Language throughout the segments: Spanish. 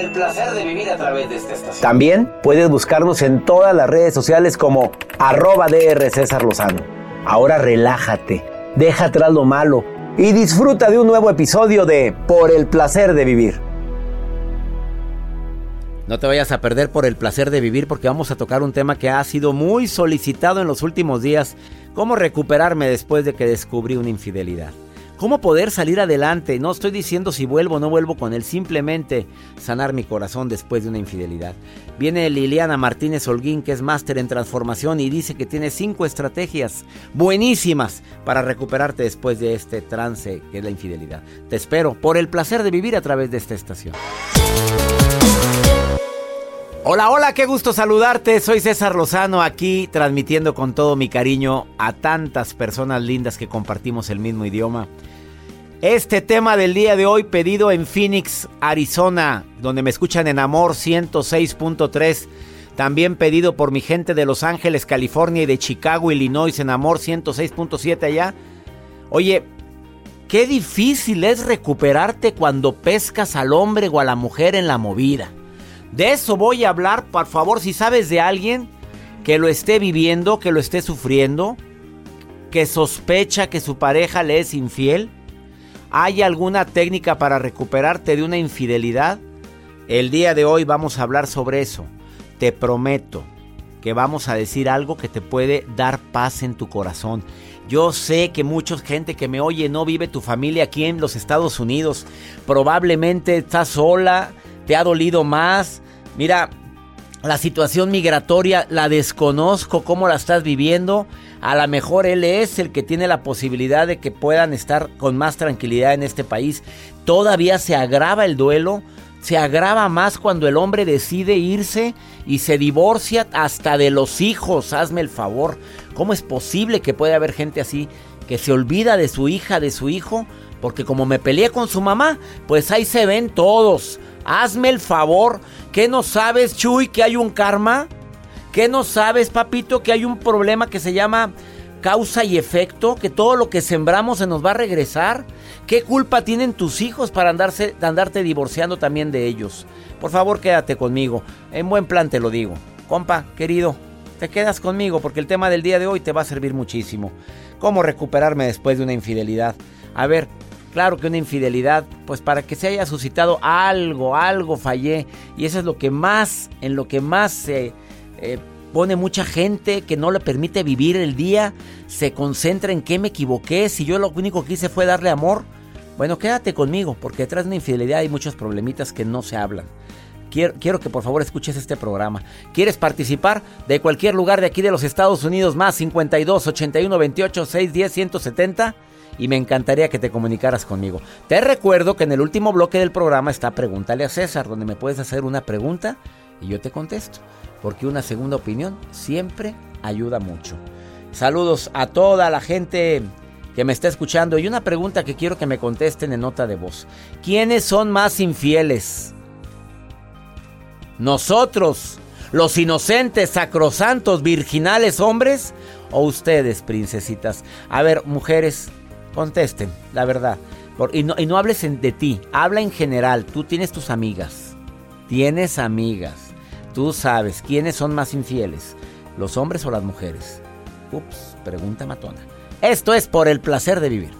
El placer de vivir a través de esta estación. También puedes buscarnos en todas las redes sociales como arroba DR César Lozano. Ahora relájate, deja atrás lo malo y disfruta de un nuevo episodio de Por el placer de vivir. No te vayas a perder por el placer de vivir porque vamos a tocar un tema que ha sido muy solicitado en los últimos días. ¿Cómo recuperarme después de que descubrí una infidelidad? ¿Cómo poder salir adelante? No estoy diciendo si vuelvo o no vuelvo con él, simplemente sanar mi corazón después de una infidelidad. Viene Liliana Martínez Holguín, que es máster en transformación y dice que tiene cinco estrategias buenísimas para recuperarte después de este trance que es la infidelidad. Te espero por el placer de vivir a través de esta estación. Hola, hola, qué gusto saludarte. Soy César Lozano aquí transmitiendo con todo mi cariño a tantas personas lindas que compartimos el mismo idioma. Este tema del día de hoy pedido en Phoenix, Arizona, donde me escuchan en Amor 106.3. También pedido por mi gente de Los Ángeles, California y de Chicago, Illinois en Amor 106.7 allá. Oye, qué difícil es recuperarte cuando pescas al hombre o a la mujer en la movida. De eso voy a hablar, por favor, si sabes de alguien que lo esté viviendo, que lo esté sufriendo, que sospecha que su pareja le es infiel ¿Hay alguna técnica para recuperarte de una infidelidad? El día de hoy vamos a hablar sobre eso. Te prometo que vamos a decir algo que te puede dar paz en tu corazón. Yo sé que mucha gente que me oye no vive tu familia aquí en los Estados Unidos. Probablemente estás sola, te ha dolido más. Mira, la situación migratoria la desconozco, cómo la estás viviendo. A lo mejor él es el que tiene la posibilidad de que puedan estar con más tranquilidad en este país. Todavía se agrava el duelo. Se agrava más cuando el hombre decide irse y se divorcia hasta de los hijos. Hazme el favor. ¿Cómo es posible que pueda haber gente así que se olvida de su hija, de su hijo? Porque como me peleé con su mamá, pues ahí se ven todos. Hazme el favor. ¿Qué no sabes, Chuy, que hay un karma? ¿Qué no sabes, papito, que hay un problema que se llama causa y efecto? Que todo lo que sembramos se nos va a regresar. ¿Qué culpa tienen tus hijos para andarse, andarte divorciando también de ellos? Por favor, quédate conmigo. En buen plan te lo digo. Compa, querido, te quedas conmigo porque el tema del día de hoy te va a servir muchísimo. ¿Cómo recuperarme después de una infidelidad? A ver, Claro que una infidelidad, pues para que se haya suscitado algo, algo fallé. Y eso es lo que más, en lo que más se eh, pone mucha gente que no le permite vivir el día. Se concentra en qué me equivoqué, si yo lo único que hice fue darle amor. Bueno, quédate conmigo, porque detrás de una infidelidad hay muchos problemitas que no se hablan. Quiero, quiero, que por favor escuches este programa. ¿Quieres participar de cualquier lugar de aquí de los Estados Unidos? Más 52 81 28 610 170 y me encantaría que te comunicaras conmigo. Te recuerdo que en el último bloque del programa está Pregúntale a César, donde me puedes hacer una pregunta y yo te contesto, porque una segunda opinión siempre ayuda mucho. Saludos a toda la gente que me está escuchando y una pregunta que quiero que me contesten en nota de voz. ¿Quiénes son más infieles? ¿Nosotros, los inocentes, sacrosantos, virginales hombres? o ustedes, princesitas? A ver, mujeres, contesten, la verdad. y, no, hables de ti, habla en general. Tú tienes tus amigas, tienes amigas. Tú sabes quiénes son más infieles, los hombres o las mujeres. Ups, pregunta matona. Esto es por el placer de vivir.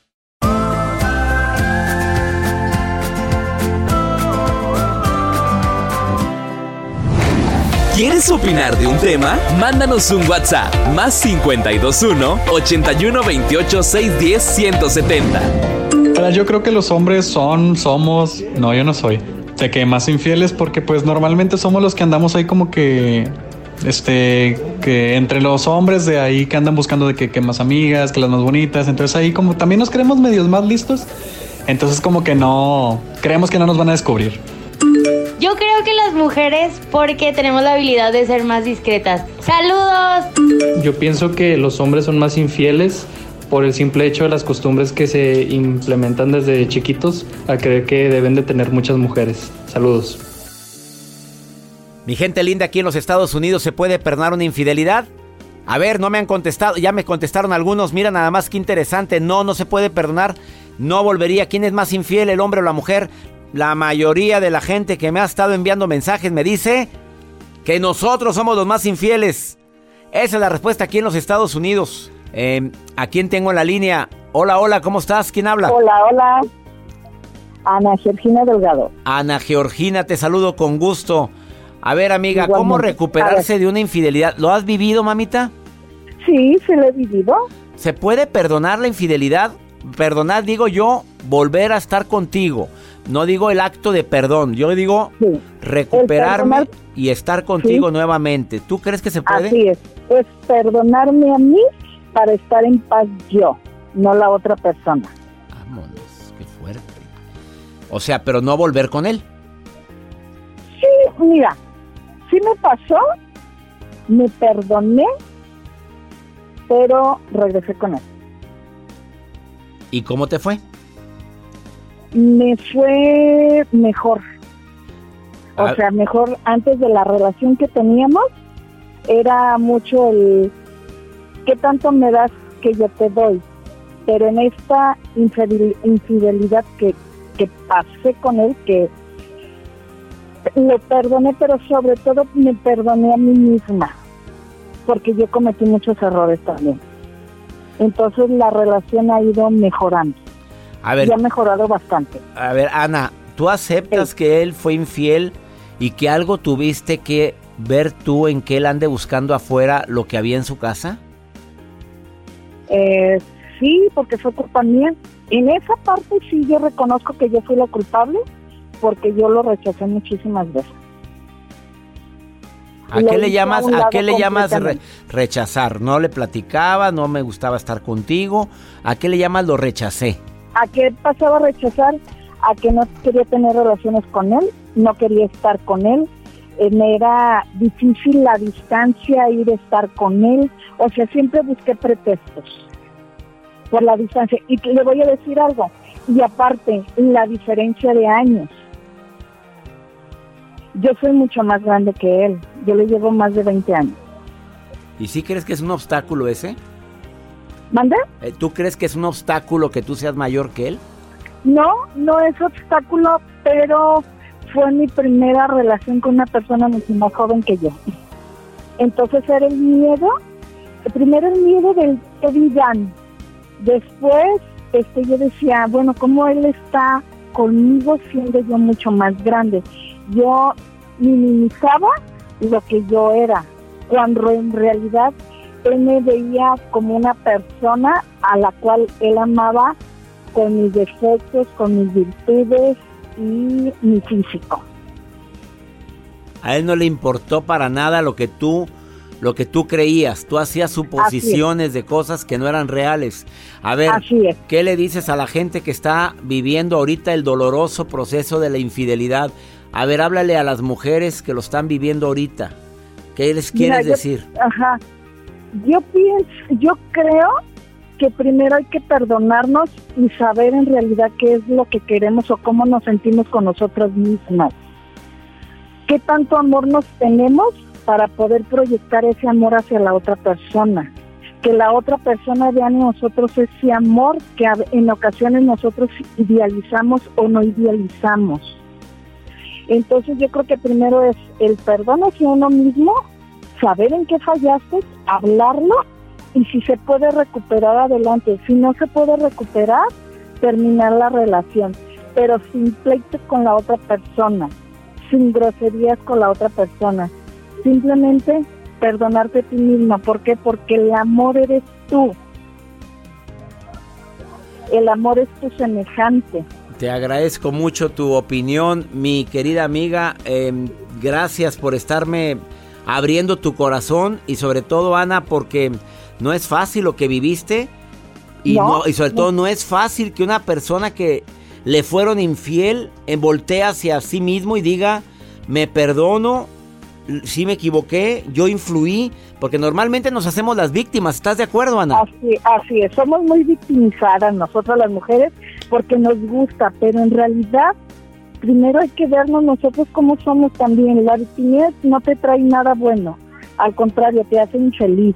¿Quieres opinar de un tema? Mándanos un WhatsApp más 521 81 28 610 170. Yo creo que los hombres son, somos, no, yo no soy, de que más infieles porque pues normalmente somos los que andamos ahí como que este que entre los hombres de ahí que andan buscando de que, que, más amigas, que las más bonitas, entonces ahí como también nos creemos medios más listos, entonces como que no creemos que no nos van a descubrir. Yo creo que las mujeres porque tenemos la habilidad de ser más discretas. ¡Saludos! Yo pienso que los hombres son más infieles por el simple hecho de las costumbres que se implementan desde chiquitos a creer que deben de tener muchas mujeres. Saludos. Mi gente linda aquí en los Estados Unidos, ¿se puede perdonar una infidelidad? A ver, no me han contestado, ya me contestaron algunos, mira nada más que interesante, no, no se puede perdonar, no volvería, ¿quién es más infiel, el hombre o la mujer? La mayoría de la gente que me ha estado enviando mensajes me dice que nosotros somos los más infieles. Esa es la respuesta aquí en los Estados Unidos. Eh, ¿A quién tengo en la línea? Hola, hola, ¿cómo estás? ¿Quién habla? Hola, hola. Ana Georgina Delgado. Ana Georgina, te saludo con gusto. A ver, amiga, ¿cómo recuperarse de una infidelidad? ¿Lo has vivido, mamita? Sí, se lo he vivido. ¿Se puede perdonar la infidelidad? Perdonar, digo yo, volver a estar contigo. No digo el acto de perdón, yo digo recuperarme y estar contigo nuevamente. ¿Tú crees que se puede? Así es, es perdonarme a mí para estar en paz yo, no la otra persona. Vámonos, qué fuerte. O sea, pero no volver con él. Sí, mira, sí me pasó, me perdoné, pero regresé con él. ¿Y cómo te fue? Me fue mejor. O ah. sea, mejor antes de la relación que teníamos, era mucho el qué tanto me das que yo te doy. Pero en esta infidelidad que, que pasé con él, que lo perdoné, pero sobre todo me perdoné a mí misma, porque yo cometí muchos errores también. Entonces la relación ha ido mejorando. A ver, y ha mejorado bastante. A ver, Ana, ¿tú aceptas que él fue infiel y que algo tuviste que ver tú en que él ande buscando afuera lo que había en su casa? Eh, sí, porque fue culpa mía. En esa parte sí yo reconozco que yo fui la culpable porque yo lo rechacé muchísimas veces. ¿A qué le llamas, a, qué le llamas rechazar? ¿No le platicaba? ¿No me gustaba estar contigo? ¿A qué le llamas lo rechacé? ¿A qué pasaba a rechazar? A que no quería tener relaciones con él, no quería estar con él, eh, me era difícil la distancia, ir a estar con él, o sea, siempre busqué pretextos por la distancia. Y le voy a decir algo, y aparte, la diferencia de años. Yo soy mucho más grande que él, yo le llevo más de 20 años. ¿Y sí crees que es un obstáculo ese? ¿Mande? Eh, ¿Tú crees que es un obstáculo que tú seas mayor que él? No, no es obstáculo, pero fue mi primera relación con una persona mucho más joven que yo. Entonces era el miedo, primero el miedo del que digan. Después este, yo decía, bueno, ¿cómo él está conmigo siendo yo mucho más grande? Yo minimizaba lo que yo era, cuando en realidad él me veía como una persona a la cual él amaba con mis defectos, con mis virtudes y mi físico. A él no le importó para nada lo que tú lo que tú creías, tú hacías suposiciones de cosas que no eran reales. A ver, ¿qué le dices a la gente que está viviendo ahorita el doloroso proceso de la infidelidad? A ver, háblale a las mujeres que lo están viviendo ahorita. ¿Qué les quieres decir? Ajá. Yo pienso, yo creo que primero hay que perdonarnos y saber en realidad qué es lo que queremos o cómo nos sentimos con nosotros mismas. ¿Qué tanto amor nos tenemos para poder proyectar ese amor hacia la otra persona? Que la otra persona vea en nosotros ese amor que en ocasiones nosotros idealizamos o no idealizamos. Entonces yo creo que primero es el perdón hacia uno mismo, saber en qué fallaste, hablarlo y si se puede recuperar adelante. Si no se puede recuperar, terminar la relación, pero sin pleito con la otra persona, sin groserías con la otra persona. Simplemente perdonarte a ti misma. ¿Por qué? Porque el amor eres tú. El amor es tu semejante. Te agradezco mucho tu opinión, mi querida amiga. Em, gracias por estarme abriendo tu corazón y sobre todo, Ana, porque no es fácil lo que viviste y, no, y sobre todo no es fácil que una persona que le fueron infiel voltee hacia sí mismo y diga, me perdono, sí me equivoqué, yo influí, porque normalmente nos hacemos las víctimas, ¿estás de acuerdo, Ana? Así, así es, somos muy victimizadas nosotras las mujeres porque nos gusta, pero en realidad primero hay que vernos nosotros como somos también. La victimidad no te trae nada bueno, al contrario, te hace infeliz.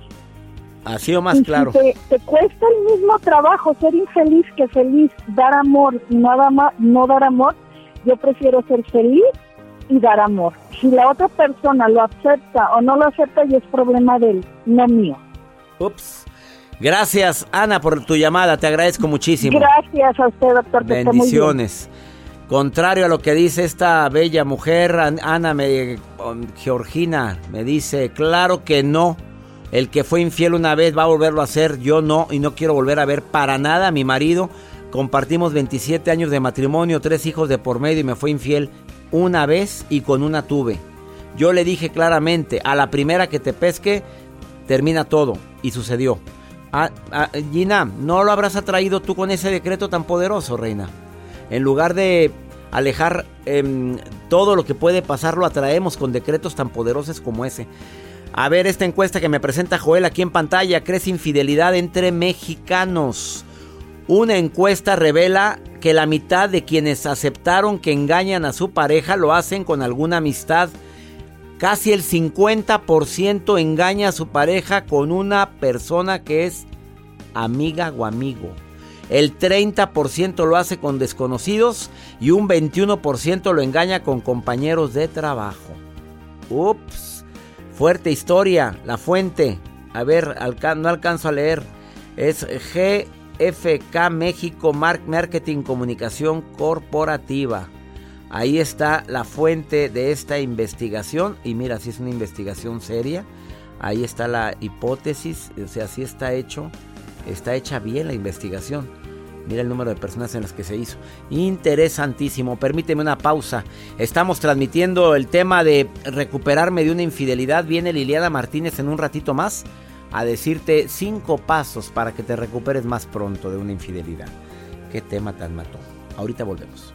Así o más claro. te, cuesta el mismo trabajo ser infeliz que feliz, dar amor y no, no dar amor, yo prefiero ser feliz y dar amor. Si la otra persona lo acepta o no lo acepta, y es problema de él, no mío. Ups. Gracias, Ana, por tu llamada. Te agradezco muchísimo. Gracias a usted, doctor. Bendiciones. Contrario a lo que dice esta bella mujer, Ana me, Georgina me dice, claro que no. El que fue infiel una vez va a volverlo a hacer, yo no, y no quiero volver a ver para nada a mi marido. Compartimos 27 años de matrimonio, tres hijos de por medio y me fue infiel una vez y con una tuve. Yo le dije claramente, a la primera que te pesque, termina todo. Y sucedió. Ah, ah, Gina, ¿no lo habrás atraído tú con ese decreto tan poderoso, reina? En lugar de alejar em, todo lo que puede pasar, lo atraemos con decretos tan poderosos como ese. A ver, esta encuesta que me presenta Joel aquí en pantalla, ¿crece infidelidad entre mexicanos? Una encuesta revela que la mitad de quienes aceptaron que engañan a su pareja lo hacen con alguna amistad. Casi el 50% engaña a su pareja con una persona que es amiga o amigo. El 30% lo hace con desconocidos y un 21% lo engaña con compañeros de trabajo. Ups, fuerte historia, la fuente. A ver, no alcanzo a leer. Es GFK México Marketing Comunicación Corporativa. Ahí está la fuente de esta investigación. Y mira, si es una investigación seria. Ahí está la hipótesis. O sea, si está hecho. Está hecha bien la investigación. Mira el número de personas en las que se hizo. Interesantísimo. Permíteme una pausa. Estamos transmitiendo el tema de recuperarme de una infidelidad. Viene Liliana Martínez en un ratito más a decirte cinco pasos para que te recuperes más pronto de una infidelidad. Qué tema tan mató. Ahorita volvemos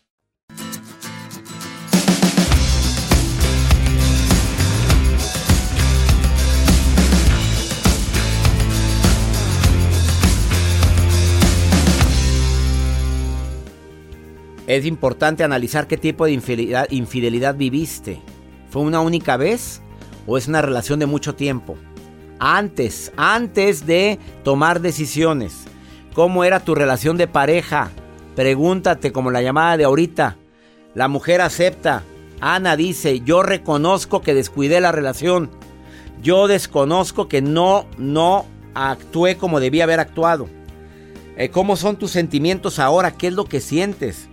Es importante analizar qué tipo de infidelidad, viviste. ¿Fue una única vez o es una relación de mucho tiempo? Antes, antes de tomar decisiones. ¿Cómo era tu relación de pareja? Pregúntate como la llamada de ahorita. La mujer acepta. Ana dice, yo reconozco que descuidé la relación. Yo desconozco que no, no actué como debía haber actuado. Eh, ¿Cómo son tus sentimientos ahora? ¿Qué es lo que sientes?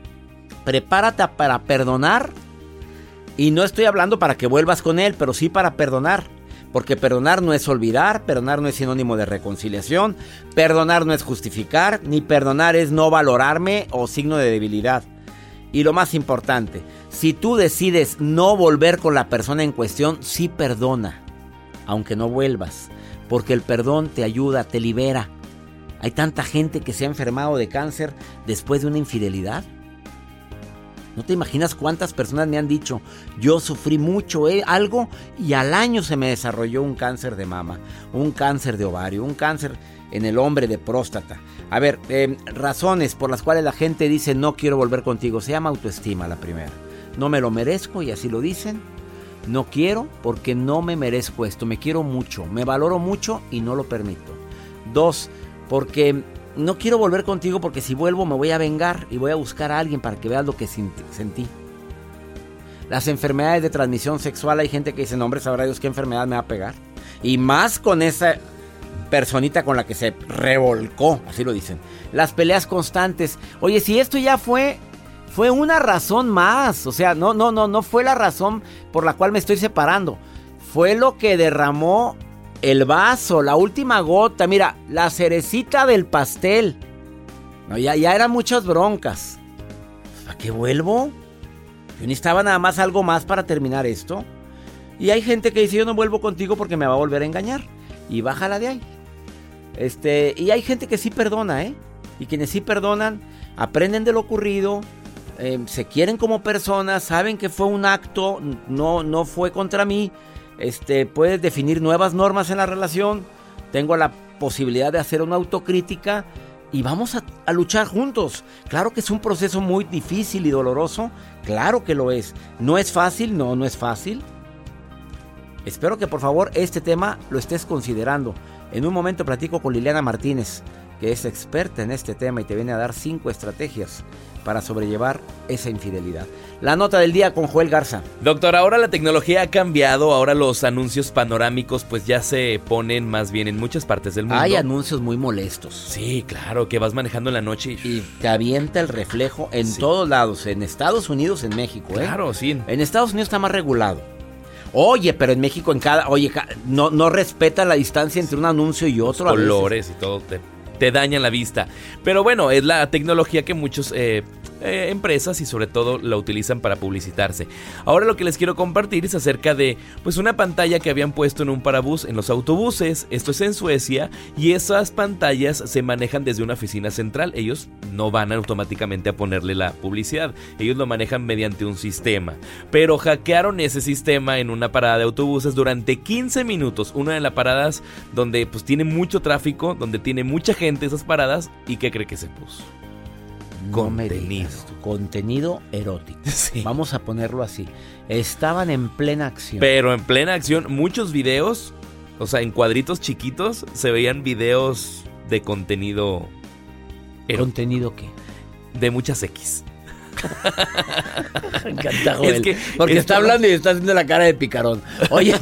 Prepárate para perdonar. Y no estoy hablando para que vuelvas con él, pero sí para perdonar. Porque perdonar no es olvidar, perdonar no es sinónimo de reconciliación, perdonar no es justificar, ni perdonar es no valorarme o signo de debilidad. Y lo más importante, si tú decides no volver con la persona en cuestión, sí perdona, aunque no vuelvas, porque el perdón te ayuda, te libera. Hay tanta gente que se ha enfermado de cáncer después de una infidelidad. No te imaginas cuántas personas me han dicho, yo sufrí mucho eh, algo y al año se me desarrolló un cáncer de mama, un cáncer de ovario, un cáncer en el hombre de próstata. A ver, em, razones por las cuales la gente dice no quiero volver contigo. Se llama autoestima la primera. No me lo merezco y así lo dicen. No quiero porque no me merezco esto. Me quiero mucho, me valoro mucho y no lo permito. Dos, porque no quiero volver contigo porque si vuelvo me voy a vengar y voy a buscar a alguien para que veas lo que sentí. Las enfermedades de transmisión sexual, hay gente que dice, no hombre, sabrá Dios qué enfermedad me va a pegar. Y más con esa personita con la que se revolcó, así lo dicen. Las peleas constantes. Oye, si esto ya fue fue una razón más, o sea, no no no no fue la razón por la cual me estoy separando. Fue lo que derramó el vaso, la última gota, mira, la cerecita del pastel. No, ya, ya eran muchas broncas. ¿A qué vuelvo? Yo necesitaba nada más algo más para terminar esto. Y hay gente que dice, yo no vuelvo contigo porque me va a volver a engañar. Y bájala de ahí. Este, y hay gente que sí perdona, ¿eh? Y quienes sí perdonan, aprenden de lo ocurrido, eh, se quieren como personas, saben que fue un acto, no, no fue contra mí, este, puedes definir nuevas normas en la relación. Tengo la posibilidad de hacer una autocrítica y vamos a, a, luchar juntos. Claro que es un proceso muy difícil y doloroso, claro que lo es. ¿No es fácil? No, no es fácil. Espero que por favor este tema lo estés considerando. En un momento platico con Liliana Martínez, que es experta en este tema y te viene a dar cinco estrategias para sobrellevar esa infidelidad. La nota del día con Joel Garza. Doctor, ahora la tecnología ha cambiado, ahora los anuncios panorámicos pues ya se ponen más bien en muchas partes del mundo. Hay anuncios muy molestos. Sí, claro, que vas manejando en la noche y, te avienta el reflejo en todos lados, en Estados Unidos, en México. ¿eh? Claro, sí. En Estados Unidos está más regulado. Oye, pero en México en cada, oye, no, no respeta la distancia entre un anuncio y otro. Los colores y todo te, te dañan la vista. Pero bueno, es la tecnología que muchos eh, eh, empresas y sobre todo la utilizan para publicitarse. Ahora lo que les quiero compartir es acerca de pues una pantalla que habían puesto en un parabús en los autobuses, esto es en Suecia y esas pantallas se manejan desde una oficina central, ellos no van automáticamente a ponerle la publicidad, ellos lo manejan mediante un sistema, pero hackearon ese sistema en una parada de autobuses durante 15 minutos, una de las paradas donde pues tiene mucho tráfico, donde tiene mucha gente esas paradas. Y qué cree que se puso contenido. contenido erótico. Vamos a ponerlo así. Estaban en plena acción. Pero en plena acción, muchos videos, o sea, en cuadritos chiquitos, se veían videos de contenido. Erótico. ¿Contenido qué? De muchas X. Encantado. Es que, porque está hablando y está haciendo la cara de picarón. Oye.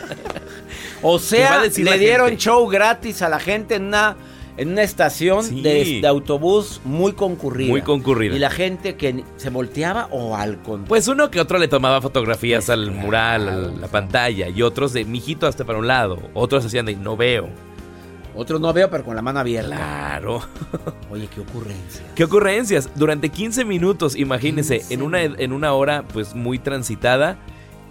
o sea, le dieron show gratis a la gente en una en una estación de, autobús muy concurrida. Muy concurrida. Y la gente que se volteaba o al contrario. Pues uno que otro le tomaba fotografías al mural, a la pantalla, y otros de mijito hasta para un lado, otros hacían de no veo. Otros no veo, pero con la mano abierta. Claro. Oye, qué ocurrencias. ¿Qué ocurrencias? Durante 15 minutos, imagínense, en una, en una hora pues muy transitada.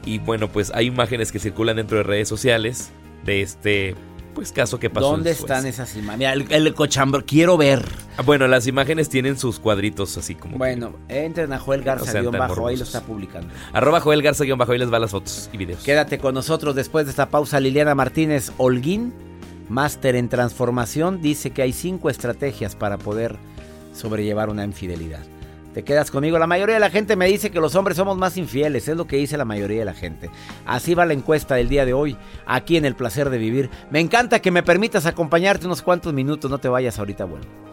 Y bueno, pues hay imágenes que circulan dentro de redes sociales de este pues caso que pasó. ¿Dónde están esas imágenes? el, el cochambre, quiero ver. Ah, bueno, las imágenes tienen sus cuadritos así como. Bueno, entren a Joel Garza guion bajo, ahí lo está publicando. Arroba Joel Garza guion bajo, ahí les va las fotos y videos. Quédate con nosotros después de esta pausa. Liliana Martínez Holguín, máster en transformación, dice que hay cinco estrategias para poder sobrellevar una infidelidad. Te quedas conmigo. La mayoría de la gente me dice que los hombres somos más infieles. Es lo que dice la mayoría de la gente. Así va la encuesta del día de hoy, aquí en El Placer de Vivir. Me encanta que me permitas acompañarte unos cuantos minutos. No te vayas ahorita, bueno.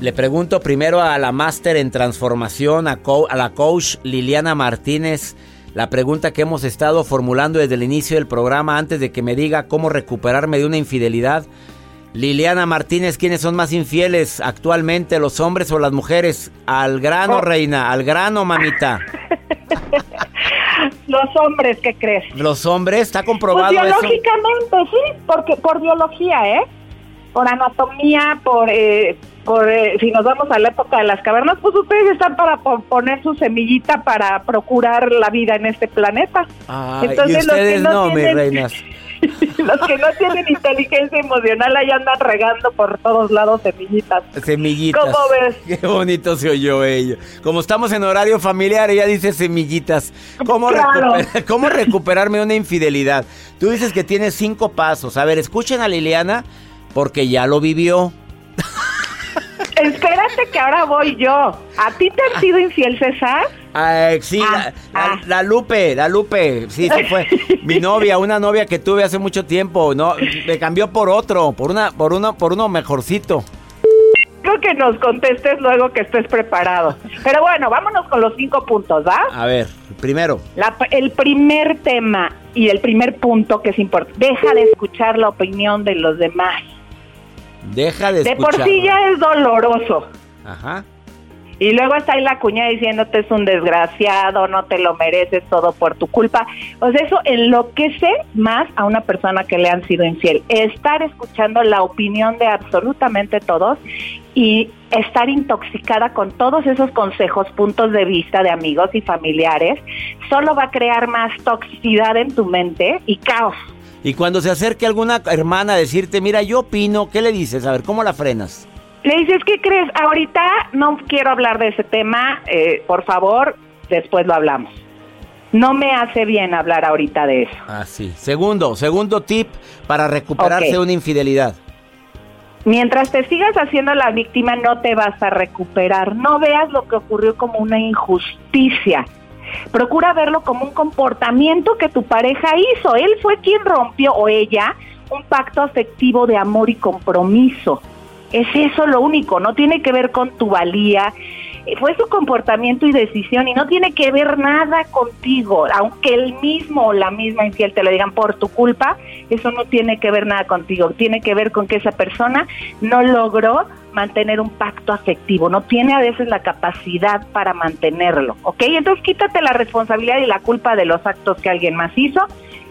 Le pregunto primero a la máster en transformación, a, a, la coach Liliana Martínez, la pregunta que hemos estado formulando desde el inicio del programa antes de que me diga cómo recuperarme de una infidelidad. Liliana Martínez, ¿quiénes son más infieles actualmente, los hombres o las mujeres? Al grano, Oh. reina, al grano, mamita. Los hombres, ¿qué crees? Los hombres, está Pues comprobado eso. biológicamente, sí, porque por biología, ¿eh? Por anatomía, por, eh, por eh, si nos vamos a la época de las cavernas, pues ustedes están para po- poner su semillita para procurar la vida en este planeta. Ay, Entonces, y los que ustedes no no, mis tienen- reinas. Los que no tienen inteligencia emocional ahí andan regando por todos lados semillitas. Semillitas. ¿Cómo ves? Qué bonito se oyó ello. Como estamos en horario familiar, ella dice semillitas. ¿Cómo, Claro. recuper- ¿Cómo recuperarme una infidelidad? Tú dices que tienes cinco pasos. A ver, escuchen a Liliana porque ya lo vivió. Espérate que ahora voy yo. ¿A ti te han sido infiel, César? Ah, sí, la, la- la Lupe, la Lupe, sí, sí fue mi novia, una novia que tuve hace mucho tiempo, no, me cambió por otro, por una, por uno, por uno mejorcito. Creo que nos contestes luego que estés preparado. Pero bueno, vámonos con los cinco puntos, ¿va? A ver, primero, La- el primer tema y el primer punto que es importante, deja de escuchar la opinión de los demás. Deja de De escuchar. por sí ya es doloroso. Ajá. Y luego está ahí la cuña diciéndote es un desgraciado, no te lo mereces todo por tu culpa. O sea, eso enloquece más a una persona que le han sido infiel. Estar escuchando la opinión de absolutamente todos y estar intoxicada con todos esos consejos, puntos de vista de amigos y familiares, solo va a crear más toxicidad en tu mente y caos. Y cuando se acerque alguna hermana a decirte, mira, yo opino, ¿qué le dices? A ver, ¿cómo la frenas? Le dices, ¿qué crees? Ahorita no quiero hablar de ese tema, eh, por favor, después lo hablamos. No me hace bien hablar ahorita de eso. Ah, sí. Segundo, segundo tip para recuperarse Ok. de una infidelidad. Mientras te sigas haciendo la víctima, no te vas a recuperar. No veas lo que ocurrió como una injusticia. Procura verlo como un comportamiento que tu pareja hizo. Él fue quien rompió o ella un pacto afectivo de amor y compromiso. Es eso lo único, no tiene que ver con tu valía. Eh, Fue su comportamiento y decisión y no tiene que ver nada contigo. Aunque el mismo o la misma infiel te lo digan por tu culpa, eso no tiene que ver nada contigo. Tiene que ver con que esa persona no logró mantener un pacto afectivo, no tiene a veces la capacidad para mantenerlo, ¿ok? Entonces quítate la responsabilidad y la culpa de los actos que alguien más hizo.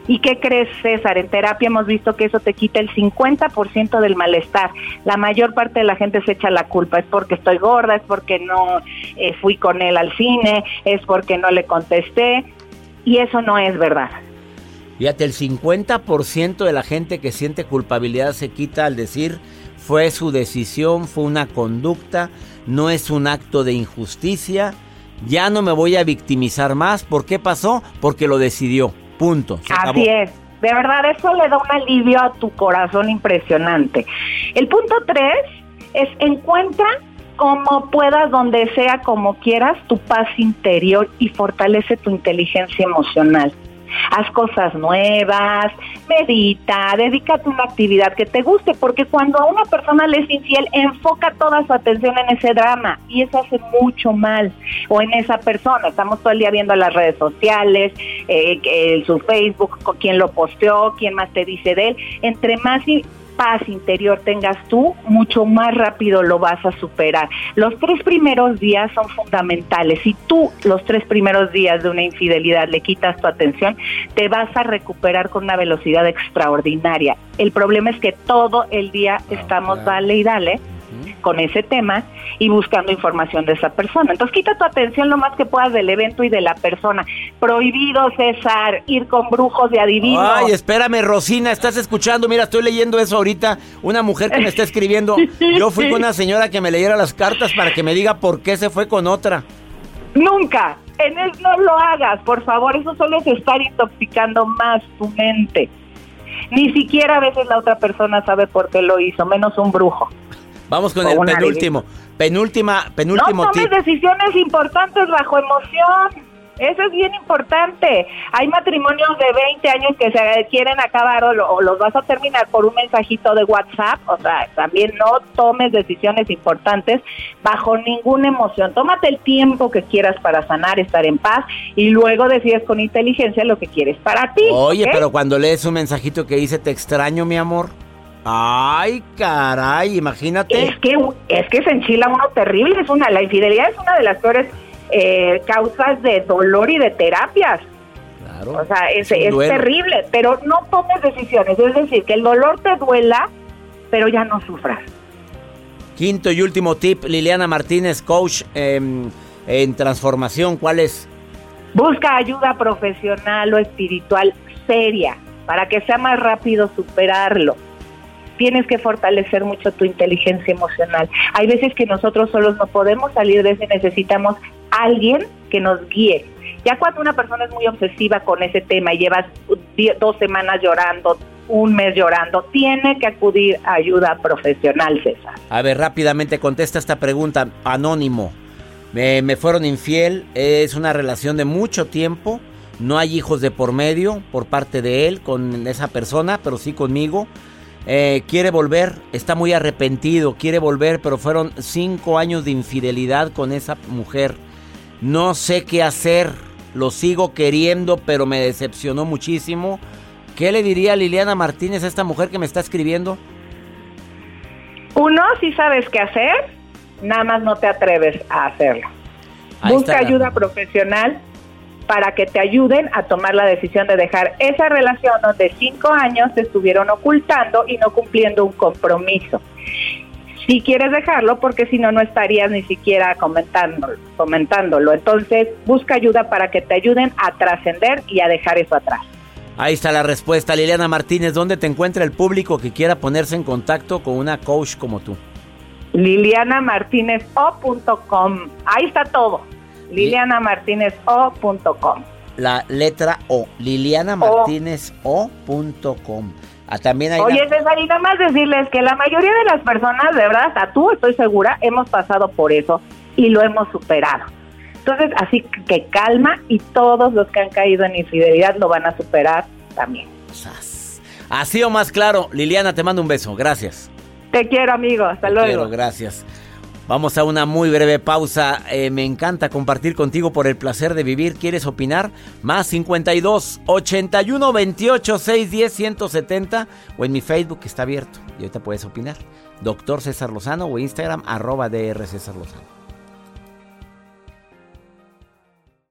¿Y qué crees, César? En terapia hemos visto que eso te quita el 50% del malestar. La mayor parte de la gente se echa la culpa. Es porque estoy gorda, es porque no eh, fui con él al cine, es porque no le contesté. Y eso no es verdad. Fíjate, el 50% de la gente que siente culpabilidad se quita al decir fue su decisión, fue una conducta, no es un acto de injusticia, ya no me voy a victimizar más. ¿Por qué pasó? Porque lo decidió. Punto. Se acabó. Así es. De verdad, eso le da un alivio a tu corazón impresionante. El punto tres es encuentra como puedas, donde sea, como quieras, tu paz interior y fortalece tu inteligencia emocional. Haz cosas nuevas, medita, dedícate a una actividad que te guste, porque cuando a una persona le es infiel, enfoca toda su atención en ese drama y eso hace mucho mal. O en esa persona, estamos todo el día viendo las redes sociales, eh, que- su Facebook, quién lo posteó, quién más te dice de él. Entre más i- paz interior tengas tú, mucho más rápido lo vas a superar. Los tres primeros días son fundamentales. Si tú los tres primeros días de una infidelidad le quitas tu atención, te vas a recuperar con una velocidad extraordinaria. El problema es que todo el día estamos dale y dale con ese tema y buscando información de esa persona. Entonces quita tu atención lo más que puedas del evento y de la persona. Prohibido, César, ir con brujos de adivinos. Ay, espérame, Rosina, ¿estás escuchando? Mira, estoy leyendo eso ahorita. Una mujer que me está escribiendo. Yo fui con una señora que me leyera las cartas para que me diga por qué se fue con otra. Nunca, en eso no lo hagas, por favor, eso solo es estar intoxicando más tu mente. Ni siquiera a veces la otra persona sabe por qué lo hizo, menos un brujo. Vamos con O el penúltimo. Penúltima, penúltimo no tomes tip. decisiones importantes bajo emoción. Eso es bien importante. Hay matrimonios de 20 años que se quieren acabar o, lo- o los vas a terminar por un mensajito de WhatsApp. O sea, también no tomes decisiones importantes bajo ninguna emoción. Tómate el tiempo que quieras para sanar, estar en paz y luego decides con inteligencia lo que quieres para ti. Oye, pero cuando lees un mensajito que dice te extraño, mi amor. Ay, caray, imagínate. Es que, es que se enchila uno terrible. Es una, la infidelidad es una de las peores eh, causas de dolor y de terapias. Claro. O sea, es, es, terrible, pero no tomes decisiones. Es decir, que el dolor te duela, pero ya no sufras. Quinto y último tip, Liliana Martínez, coach en transformación, ¿cuál es? Busca ayuda profesional o espiritual seria para que sea más rápido superarlo. Tienes que fortalecer mucho tu inteligencia emocional. Hay veces que nosotros solos no podemos salir de eso y necesitamos alguien que nos guíe. Ya cuando una persona es muy obsesiva con ese tema y llevas dos semanas llorando, un mes llorando, tiene que acudir a ayuda profesional, César. A ver, rápidamente contesta esta pregunta, anónimo. Me, me fueron infiel, es una relación de mucho tiempo no hay hijos de por medio por parte de él con esa persona, pero sí conmigo. Eh, quiere volver, está muy arrepentido, quiere volver, pero fueron cinco años de infidelidad con esa mujer. No sé qué hacer, lo sigo queriendo, pero me decepcionó muchísimo. ¿Qué le diría Liliana Martínez a esta mujer que me está escribiendo? Uno, si sabes qué hacer, nada más no te atreves a hacerlo. Busca ayuda profesional para que te ayuden a tomar la decisión de dejar esa relación donde cinco años te estuvieron ocultando y no cumpliendo un compromiso. Si quieres dejarlo, porque si no, no estarías ni siquiera comentándolo, comentándolo. Entonces, busca ayuda para que te ayuden a trascender y a dejar eso atrás. Ahí está la respuesta, Liliana Martínez. ¿Dónde te encuentra el público que quiera ponerse en contacto con una coach como tú? lilianamartinez.com. Ahí está todo lilianamartinezO.com. La letra O, lilianamartinezO.com. Ah, también hay Oye, César, y nada más decirles que la mayoría de las personas, de verdad, hasta tú estoy segura, hemos pasado por eso y lo hemos superado. Entonces, así que calma y todos los que han caído en infidelidad lo van a superar también. Así o más claro, Liliana, te mando un beso. Gracias. Te quiero, amigo. Hasta luego. gracias. Vamos a una muy breve pausa. Eh, me encanta compartir contigo por el placer de vivir. ¿Quieres opinar? Más 52 81 28 610 170 o en mi Facebook que está abierto y ahorita puedes opinar. Doctor César Lozano o Instagram arroba DR César Lozano.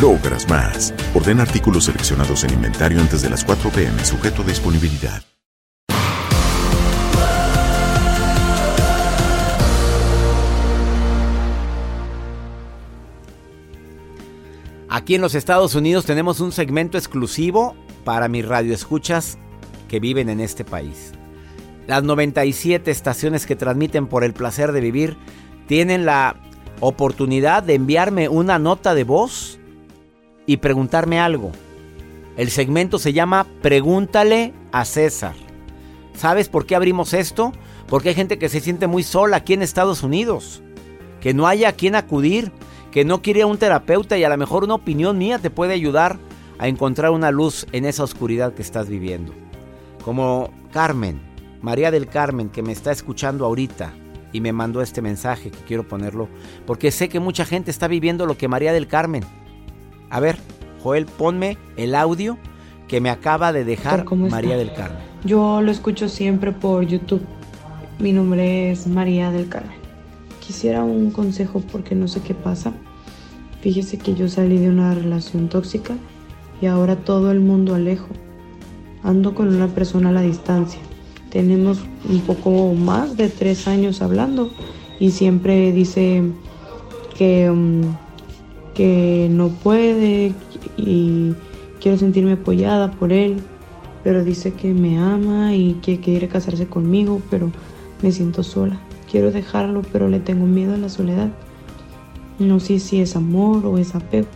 logras más. Orden artículos seleccionados en inventario antes de las 4 pm, sujeto a disponibilidad. Aquí en los Estados Unidos tenemos un segmento exclusivo para mis radioescuchas que viven en este país. Las 97 estaciones que transmiten por el placer de vivir tienen la oportunidad de enviarme una nota de voz y preguntarme algo. El segmento se llama Pregúntale a César. ¿Sabes por qué abrimos esto? Porque hay gente que se siente muy sola aquí en Estados Unidos, que no haya a quien acudir, que no quiere a un terapeuta y a lo mejor una opinión mía te puede ayudar a encontrar una luz en esa oscuridad que estás viviendo. Como Carmen, María del Carmen, que me está escuchando ahorita y me mandó este mensaje que quiero ponerlo, porque sé que mucha gente está viviendo lo que María del Carmen. A ver, Joel, ponme el audio que me acaba de dejar María del Carmen. Yo lo escucho siempre por YouTube. Mi nombre es María del Carmen. Quisiera un consejo porque no sé qué pasa. Fíjese que yo salí de una relación tóxica y ahora todo el mundo alejo. Ando con una persona a la distancia. Tenemos un poco más de tres años hablando y siempre dice que, mm, que no puede y quiero sentirme apoyada por él, pero dice que me ama y que quiere casarse conmigo, pero me siento sola. Quiero dejarlo, pero le tengo miedo a la soledad. No sé si es amor o es apego.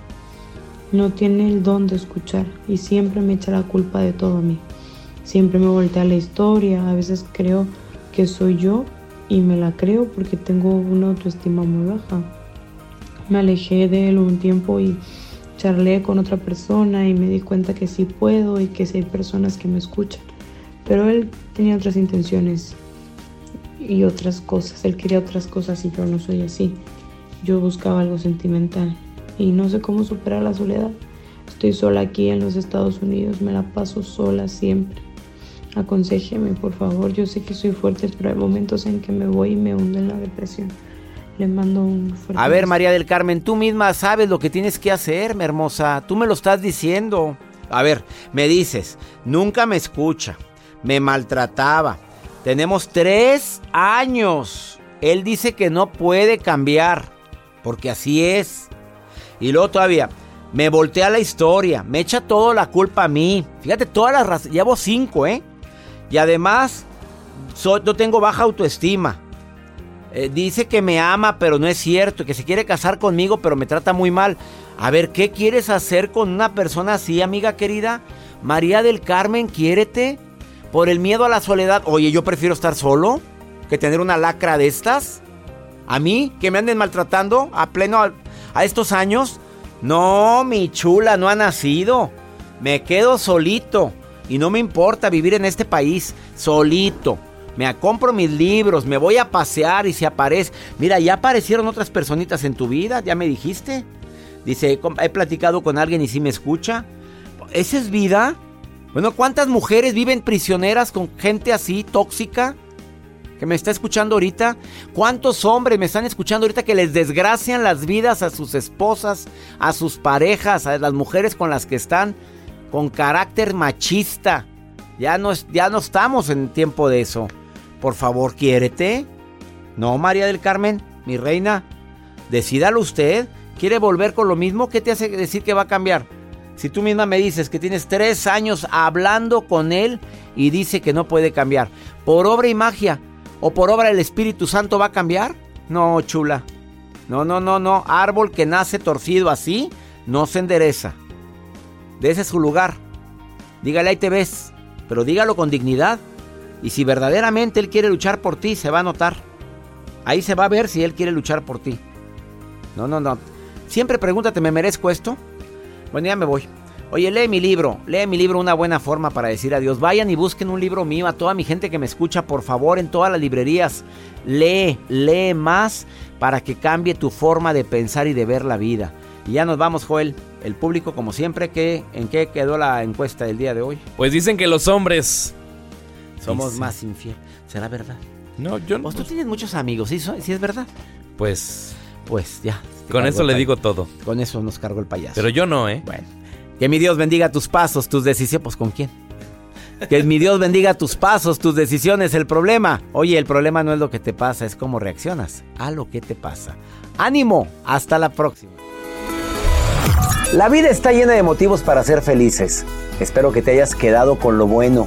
No tiene el don de escuchar y siempre me echa la culpa de todo a mí. Siempre me voltea la historia, a veces creo que soy yo y me la creo porque tengo una autoestima muy baja. Me alejé de él un tiempo y charlé con otra persona y me di cuenta que sí puedo y que sí hay personas que me escuchan. Pero él tenía otras intenciones y otras cosas. Él quería otras cosas y yo no soy así. Yo buscaba algo sentimental y no sé cómo superar la soledad. Estoy sola aquí en los Estados Unidos, me la paso sola siempre. Aconsejeme, por favor. Yo sé que soy fuerte, pero hay momentos en que me voy y me hundo en la depresión. Le mando un fuerte A ver, María del Carmen, tú misma sabes lo que tienes que hacer, mi hermosa. Tú me lo estás diciendo. A ver, me dices, nunca me escucha, me maltrataba. Tenemos tres años. Él dice que no puede cambiar, porque así es. Y luego todavía, me voltea la historia, me echa toda la culpa a mí. Fíjate, todas las razones, llevo cinco, ¿eh? Y además, yo tengo baja autoestima. Eh, dice que me ama, pero no es cierto, que se quiere casar conmigo, pero me trata muy mal. A ver, ¿qué quieres hacer con una persona así, amiga querida? María del Carmen, quiérete. Por el miedo a la soledad. Oye, yo prefiero estar solo que tener una lacra de estas. A mí, que me anden maltratando a pleno a estos años. No, mi chula, no ha nacido. Me quedo solito. Y no me importa vivir en este país solito me compro mis libros, me voy a pasear y se aparece. Mira, ya aparecieron otras personitas en tu vida, ya me dijiste. Dice, he platicado con alguien y sí me escucha. ¿Esa es vida? Bueno, ¿cuántas mujeres viven prisioneras con gente así, tóxica? Que me está escuchando ahorita. ¿Cuántos hombres me están escuchando ahorita que les desgracian las vidas a sus esposas, a sus parejas, a las mujeres con las que están con carácter machista? Ya no, ya no estamos en tiempo de eso. Por favor, quiérete. No, María del Carmen, mi reina. Decídalo usted. ¿Quiere volver con lo mismo? ¿Qué te hace decir que va a cambiar? Si tú misma me dices que tienes tres años hablando con él y dice que no puede cambiar, ¿por obra y magia o por obra del Espíritu Santo va a cambiar? No, chula. No, no, no, no. Árbol que nace torcido así no se endereza. De ese es su lugar. Dígale ahí te ves, pero dígalo con dignidad. Y si verdaderamente Él quiere luchar por ti, se va a notar. Ahí se va a ver si Él quiere luchar por ti. No, no, no. Siempre pregúntate, ¿me merezco esto? Bueno, ya me voy. Oye, lee mi libro, lee mi libro una buena forma para decir adiós. Vayan y busquen un libro mío a toda mi gente que me escucha, por favor, en todas las librerías. Lee, lee más para que cambie tu forma de pensar y de ver la vida. Y ya nos vamos, Joel. El público, como siempre, ¿qué, ¿en qué quedó la encuesta del día de hoy? Pues dicen que los hombres somos más infieles. ¿Será verdad? No, yo no. Pues tú tienes muchos amigos, ¿sí, ¿Sí es verdad? Pues. Pues ya. Con eso le digo todo. Con eso nos cargo el payaso. Pero yo no, ¿eh? Bueno. Que mi Dios bendiga tus pasos, tus decisiones. Pues con quién. Que mi Dios bendiga tus pasos, tus decisiones. El problema, oye, el problema no es lo que te pasa, es cómo reaccionas a lo que te pasa. Ánimo, hasta la próxima. La vida está llena de motivos para ser felices. Espero que te hayas quedado con lo bueno